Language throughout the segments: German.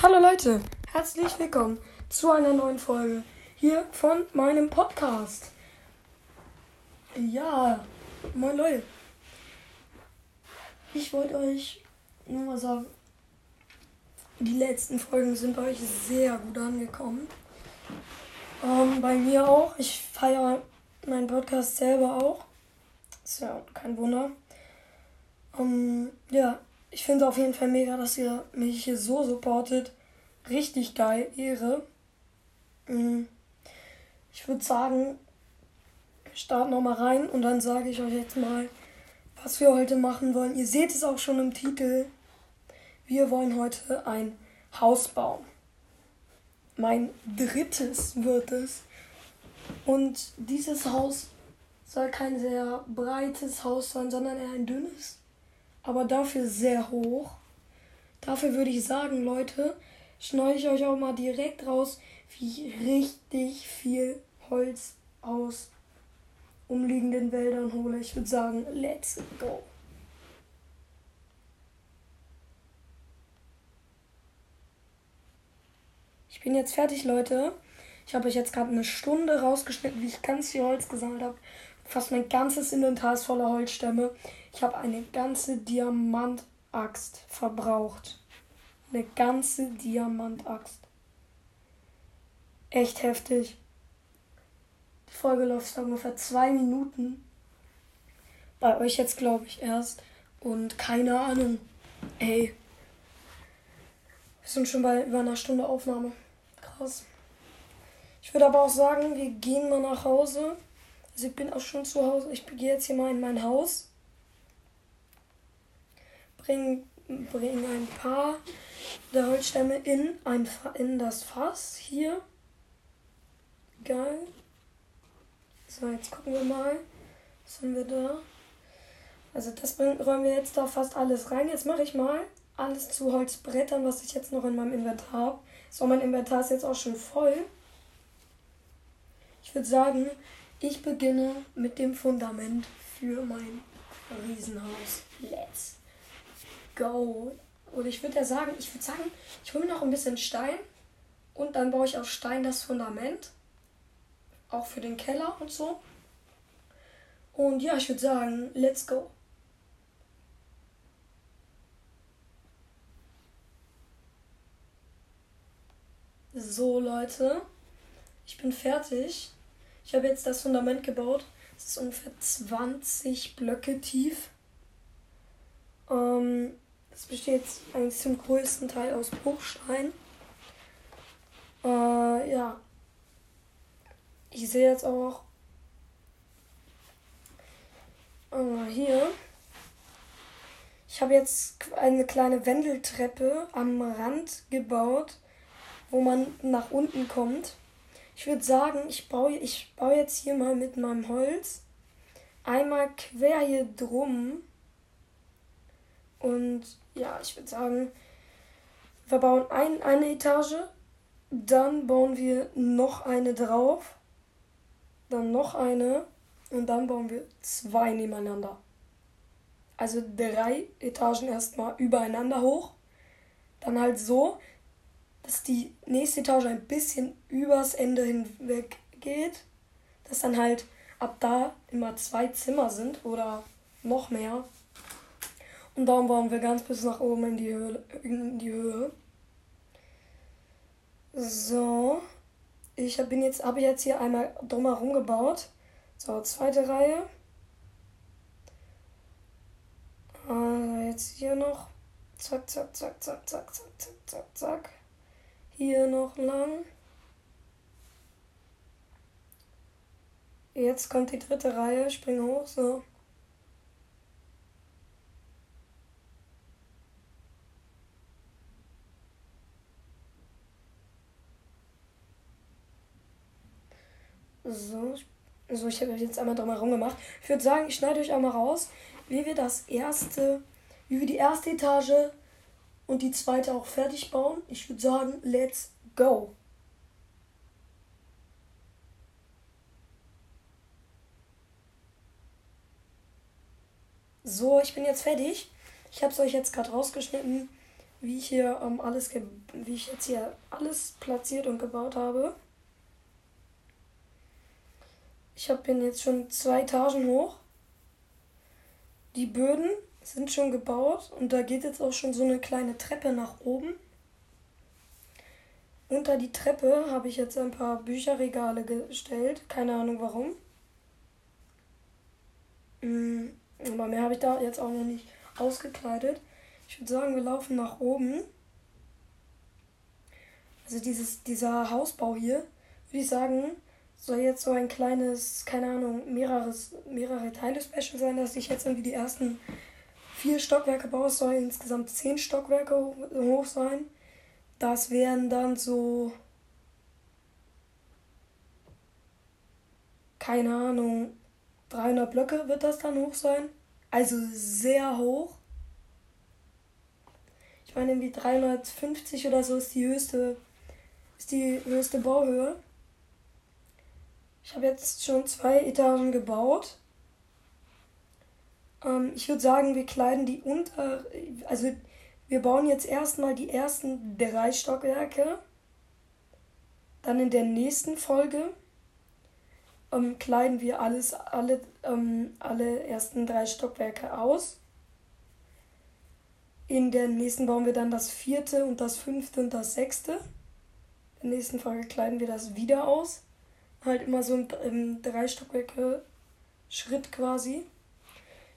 Hallo Leute, herzlich willkommen zu einer neuen Folge hier von meinem Podcast. Ja, moin Leute. Ich wollte euch nur mal sagen, die letzten Folgen sind bei euch sehr gut angekommen. Ähm, bei mir auch. Ich feiere meinen Podcast selber auch. Ist ja kein Wunder. Ähm, ja, ich finde es auf jeden Fall mega, dass ihr mich hier so supportet. Richtig geil, Ehre. Mm. Ich würde sagen, starten nochmal rein und dann sage ich euch jetzt mal, was wir heute machen wollen. Ihr seht es auch schon im Titel. Wir wollen heute ein Haus bauen. Mein drittes wird es. Und dieses Haus soll kein sehr breites Haus sein, sondern eher ein dünnes aber dafür sehr hoch. Dafür würde ich sagen, Leute, schneide ich euch auch mal direkt raus, wie ich richtig viel Holz aus umliegenden Wäldern hole. Ich würde sagen, let's go. Ich bin jetzt fertig, Leute. Ich habe euch jetzt gerade eine Stunde rausgeschnitten, wie ich ganz viel Holz gesammelt habe. Fast mein ganzes Inventar ist voller Holzstämme. Ich habe eine ganze Diamantaxt verbraucht. Eine ganze Diamantaxt. Echt heftig. Die Folge läuft seit ungefähr zwei Minuten. Bei euch jetzt glaube ich erst. Und keine Ahnung. Ey. Wir sind schon bei über einer Stunde Aufnahme. Krass. Ich würde aber auch sagen, wir gehen mal nach Hause. Also ich bin auch schon zu Hause. Ich gehe jetzt hier mal in mein Haus. Bring, bring ein paar der Holzstämme in, ein, in das Fass hier. Geil. So, jetzt gucken wir mal. Was haben wir da? Also das räumen wir jetzt da fast alles rein. Jetzt mache ich mal alles zu Holzbrettern, was ich jetzt noch in meinem Inventar habe. So, mein Inventar ist jetzt auch schon voll. Ich würde sagen, ich beginne mit dem Fundament für mein Riesenhaus. Let's go. Und ich würde ja sagen, ich würde sagen, ich hole mir noch ein bisschen Stein und dann baue ich aus Stein das Fundament. Auch für den Keller und so. Und ja, ich würde sagen, let's go. So, Leute. Ich bin fertig. Ich habe jetzt das Fundament gebaut. Es ist ungefähr 20 Blöcke tief. Das besteht eigentlich zum größten Teil aus Bruchstein. Äh, ja. Ich sehe jetzt auch äh, hier. Ich habe jetzt eine kleine Wendeltreppe am Rand gebaut, wo man nach unten kommt. Ich würde sagen, ich baue, ich baue jetzt hier mal mit meinem Holz einmal quer hier drum. Und ja, ich würde sagen, wir bauen ein, eine Etage, dann bauen wir noch eine drauf, dann noch eine und dann bauen wir zwei nebeneinander. Also drei Etagen erstmal übereinander hoch, dann halt so, dass die nächste Etage ein bisschen übers Ende hinweg geht, dass dann halt ab da immer zwei Zimmer sind oder noch mehr. Und darum bauen wir ganz bis nach oben in die Höhe. In die Höhe. So. Ich bin jetzt, habe jetzt hier einmal drumherum gebaut. So, zweite Reihe. Also jetzt hier noch. Zack, zack, zack, zack, zack, zack, zack, zack, zack. Hier noch lang. Jetzt kommt die dritte Reihe. Spring hoch, so. So, so ich habe jetzt einmal drumherum gemacht. Ich würde sagen, ich schneide euch einmal raus, wie wir das erste, wie wir die erste Etage und die zweite auch fertig bauen. Ich würde sagen, let's go. So, ich bin jetzt fertig. Ich habe es euch jetzt gerade rausgeschnitten. wie ich hier ähm, alles, wie ich jetzt hier alles platziert und gebaut habe. Ich habe bin jetzt schon zwei Etagen hoch. Die Böden sind schon gebaut und da geht jetzt auch schon so eine kleine Treppe nach oben. Unter die Treppe habe ich jetzt ein paar Bücherregale gestellt. Keine Ahnung warum. Mm, aber mehr habe ich da jetzt auch noch nicht ausgekleidet. Ich würde sagen, wir laufen nach oben. Also dieses, dieser Hausbau hier, würde ich sagen, soll jetzt so ein kleines, keine Ahnung, mehreres, mehrere Teile Special sein, dass ich jetzt irgendwie die ersten vier Stockwerke baue. Es soll insgesamt zehn Stockwerke hoch sein. Das wären dann so, keine Ahnung, 300 Blöcke wird das dann hoch sein. Also sehr hoch. Ich meine, irgendwie 350 oder so ist die höchste, ist die höchste Bauhöhe. Ich habe jetzt schon zwei Etagen gebaut. Ähm, ich würde sagen, wir kleiden die unter. Also, wir bauen jetzt erstmal die ersten drei Stockwerke. Dann in der nächsten Folge ähm, kleiden wir alles, alle, ähm, alle ersten drei Stockwerke aus. In der nächsten bauen wir dann das vierte und das fünfte und das sechste. In der nächsten Folge kleiden wir das wieder aus halt immer so im, im drei Stockwerke Schritt quasi.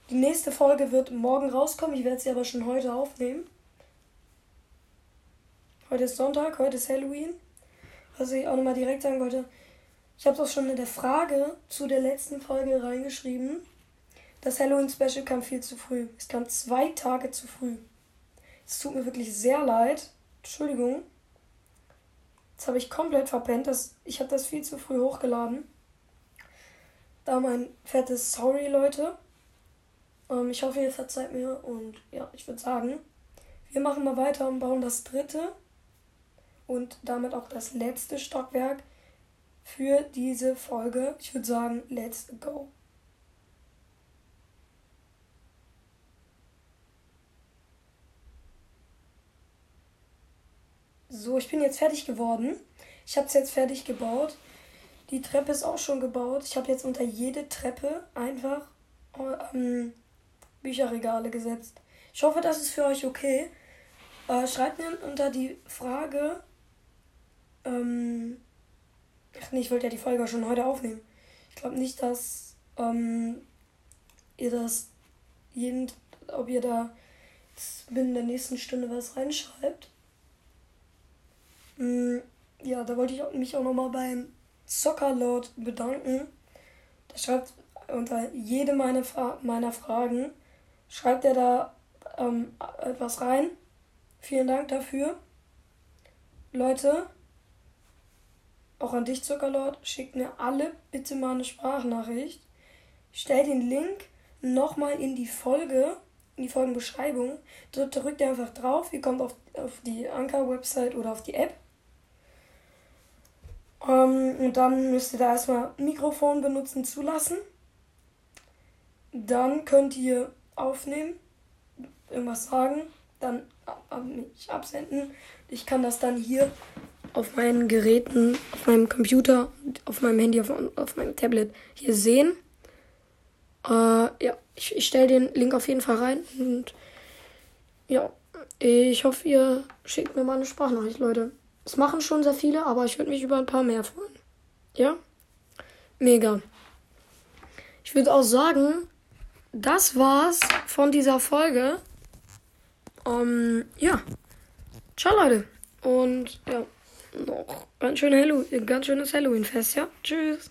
Die nächste Folge wird morgen rauskommen. Ich werde sie aber schon heute aufnehmen. Heute ist Sonntag, heute ist Halloween. Was ich auch nochmal direkt sagen wollte. Ich habe es auch schon in der Frage zu der letzten Folge reingeschrieben. Das Halloween-Special kam viel zu früh. Es kam zwei Tage zu früh. Es tut mir wirklich sehr leid. Entschuldigung. Das habe ich komplett verpennt. Das, ich habe das viel zu früh hochgeladen. Da mein fettes Sorry, Leute. Ähm, ich hoffe, ihr verzeiht mir. Und ja, ich würde sagen, wir machen mal weiter und bauen das dritte und damit auch das letzte Stockwerk für diese Folge. Ich würde sagen, let's go. So, ich bin jetzt fertig geworden. Ich habe es jetzt fertig gebaut. Die Treppe ist auch schon gebaut. Ich habe jetzt unter jede Treppe einfach ähm, Bücherregale gesetzt. Ich hoffe, das ist für euch okay. Äh, schreibt mir unter die Frage. Ähm, ach nee, ich wollte ja die Folge schon heute aufnehmen. Ich glaube nicht, dass ähm, ihr das jeden, ob ihr da binnen der nächsten Stunde was reinschreibt. Mm, ja, da wollte ich mich auch nochmal beim Zockerlord bedanken. Der schreibt unter jede meine Fra meiner Fragen, schreibt er da ähm, etwas rein. Vielen Dank dafür. Leute, auch an dich, Zuckerlord, schickt mir alle bitte mal eine Sprachnachricht. Stell den Link nochmal in die Folge, in die Folgenbeschreibung. Dort drückt ihr einfach drauf. Ihr kommt auf, auf die Anker-Website oder auf die App. Ähm, und dann müsst ihr da erstmal Mikrofon benutzen zulassen. Dann könnt ihr aufnehmen, irgendwas sagen, dann mich absenden. Ich kann das dann hier auf meinen Geräten, auf meinem Computer, auf meinem Handy, auf, auf meinem Tablet hier sehen. Äh, ja, ich, ich stelle den Link auf jeden Fall rein. Und ja, ich hoffe, ihr schickt mir mal eine Sprachnachricht, Leute. Es machen schon sehr viele, aber ich würde mich über ein paar mehr freuen. Ja? Mega. Ich würde auch sagen, das war's von dieser Folge. Ähm, ja. Ciao, Leute. Und ja, noch ganz, schön Halloween, ganz schönes Halloween-Fest, ja? Tschüss.